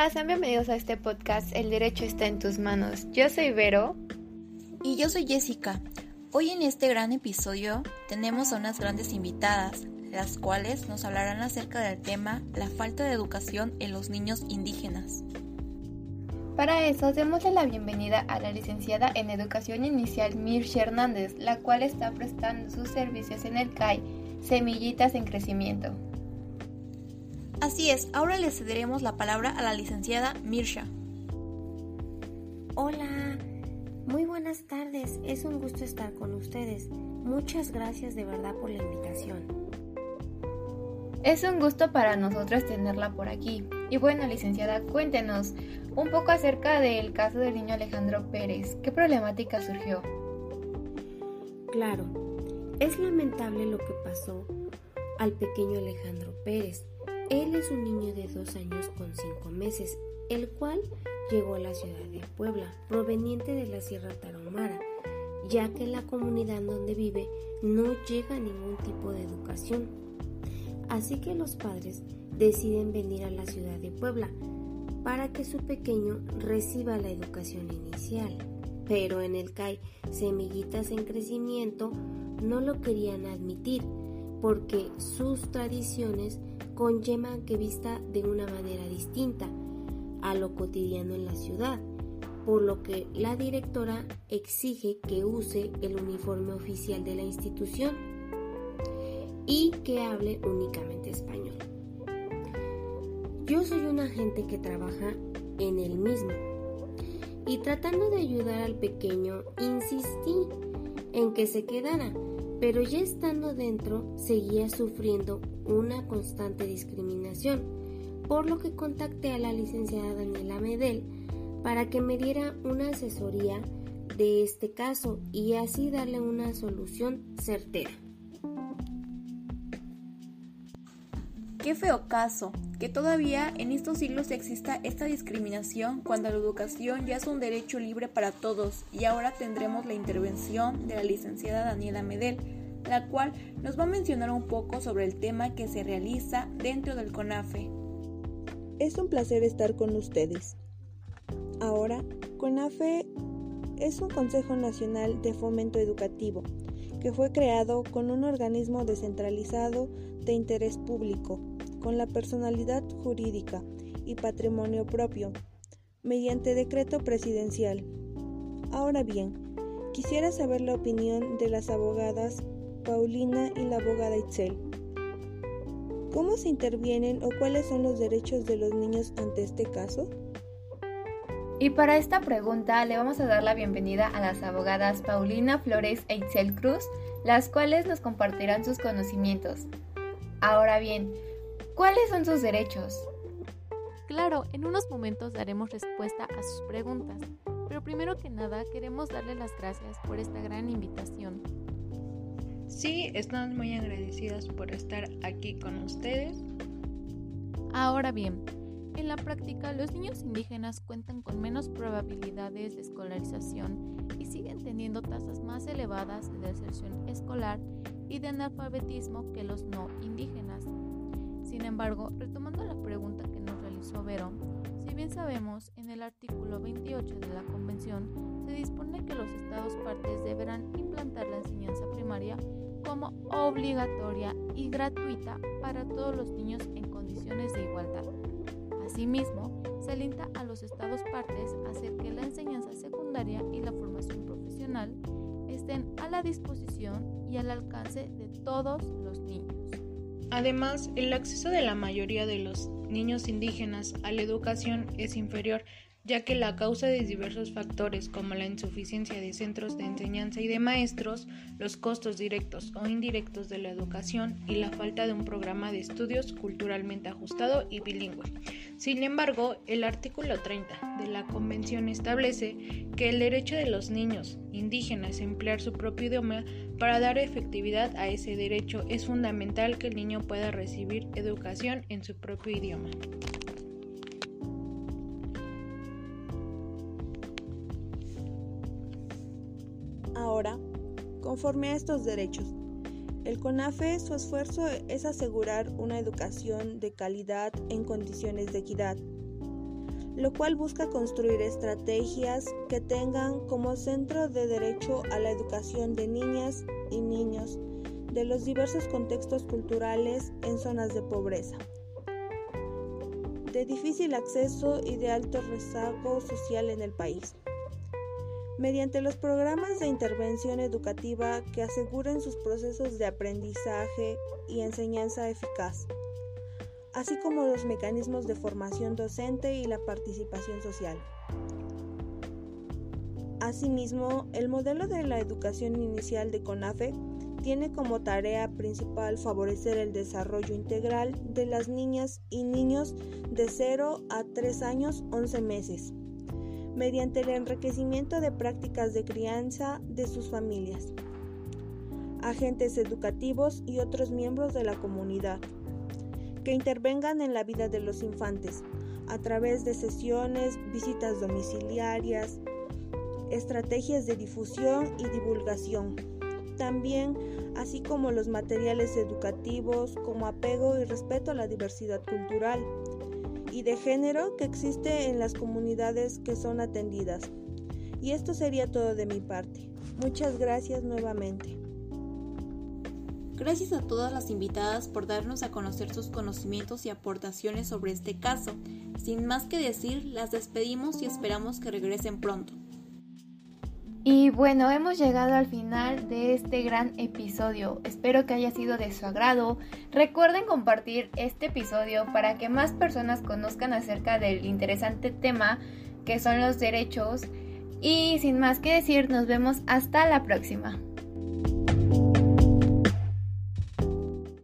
Hola, sean bienvenidos a este podcast El Derecho está en tus manos. Yo soy Vero. Y yo soy Jessica. Hoy en este gran episodio tenemos a unas grandes invitadas, las cuales nos hablarán acerca del tema la falta de educación en los niños indígenas. Para eso, démosle la bienvenida a la licenciada en Educación Inicial Mirce Hernández, la cual está prestando sus servicios en el CAI Semillitas en Crecimiento. Así es, ahora le cederemos la palabra a la licenciada Mirsha. Hola, muy buenas tardes, es un gusto estar con ustedes. Muchas gracias de verdad por la invitación. Es un gusto para nosotros tenerla por aquí. Y bueno, licenciada, cuéntenos un poco acerca del caso del niño Alejandro Pérez. ¿Qué problemática surgió? Claro, es lamentable lo que pasó al pequeño Alejandro Pérez. Él es un niño de dos años con cinco meses, el cual llegó a la ciudad de Puebla, proveniente de la Sierra Tarahumara, ya que en la comunidad donde vive no llega ningún tipo de educación. Así que los padres deciden venir a la ciudad de Puebla para que su pequeño reciba la educación inicial. Pero en el CAI Semillitas en Crecimiento no lo querían admitir porque sus tradiciones conllevan que vista de una manera distinta a lo cotidiano en la ciudad, por lo que la directora exige que use el uniforme oficial de la institución y que hable únicamente español. Yo soy un agente que trabaja en el mismo y tratando de ayudar al pequeño insistí en que se quedara pero ya estando dentro seguía sufriendo una constante discriminación, por lo que contacté a la licenciada Daniela Medel para que me diera una asesoría de este caso y así darle una solución certera. Qué feo caso, que todavía en estos siglos exista esta discriminación cuando la educación ya es un derecho libre para todos y ahora tendremos la intervención de la licenciada Daniela Medel, la cual nos va a mencionar un poco sobre el tema que se realiza dentro del CONAFE. Es un placer estar con ustedes. Ahora, CONAFE es un Consejo Nacional de Fomento Educativo que fue creado con un organismo descentralizado de interés público, con la personalidad jurídica y patrimonio propio, mediante decreto presidencial. Ahora bien, quisiera saber la opinión de las abogadas Paulina y la abogada Itzel. ¿Cómo se intervienen o cuáles son los derechos de los niños ante este caso? Y para esta pregunta le vamos a dar la bienvenida a las abogadas Paulina Flores e Itzel Cruz, las cuales nos compartirán sus conocimientos. Ahora bien, ¿cuáles son sus derechos? Claro, en unos momentos daremos respuesta a sus preguntas, pero primero que nada queremos darle las gracias por esta gran invitación. Sí, estamos muy agradecidas por estar aquí con ustedes. Ahora bien, en la práctica, los niños indígenas cuentan con menos probabilidades de escolarización y siguen teniendo tasas más elevadas de deserción escolar y de analfabetismo que los no indígenas. Sin embargo, retomando la pregunta que nos realizó Vero, si bien sabemos, en el artículo 28 de la Convención se dispone que los estados partes deberán implantar la enseñanza primaria como obligatoria y gratuita para todos los niños en condiciones de igualdad. Asimismo, se alienta a los estados partes a hacer que la enseñanza secundaria y la formación profesional estén a la disposición y al alcance de todos los niños. Además, el acceso de la mayoría de los niños indígenas a la educación es inferior ya que la causa de diversos factores como la insuficiencia de centros de enseñanza y de maestros, los costos directos o indirectos de la educación y la falta de un programa de estudios culturalmente ajustado y bilingüe. Sin embargo, el artículo 30 de la Convención establece que el derecho de los niños indígenas a emplear su propio idioma para dar efectividad a ese derecho es fundamental que el niño pueda recibir educación en su propio idioma. Conforme a estos derechos, el CONAFE su esfuerzo es asegurar una educación de calidad en condiciones de equidad. lo cual busca construir estrategias que tengan como centro de derecho a la educación de niñas y niños de los diversos contextos culturales en zonas de pobreza, de difícil acceso y de alto rezago social en el país mediante los programas de intervención educativa que aseguren sus procesos de aprendizaje y enseñanza eficaz, así como los mecanismos de formación docente y la participación social. Asimismo, el modelo de la educación inicial de CONAFE tiene como tarea principal favorecer el desarrollo integral de las niñas y niños de 0 a 3 años 11 meses mediante el enriquecimiento de prácticas de crianza de sus familias, agentes educativos y otros miembros de la comunidad, que intervengan en la vida de los infantes a través de sesiones, visitas domiciliarias, estrategias de difusión y divulgación, también así como los materiales educativos como apego y respeto a la diversidad cultural, y de género que existe en las comunidades que son atendidas. Y esto sería todo de mi parte. Muchas gracias nuevamente. Gracias a todas las invitadas por darnos a conocer sus conocimientos y aportaciones sobre este caso. Sin más que decir, las despedimos y esperamos que regresen pronto. Y bueno, hemos llegado al final de este gran episodio. Espero que haya sido de su agrado. Recuerden compartir este episodio para que más personas conozcan acerca del interesante tema que son los derechos. Y sin más que decir, nos vemos hasta la próxima.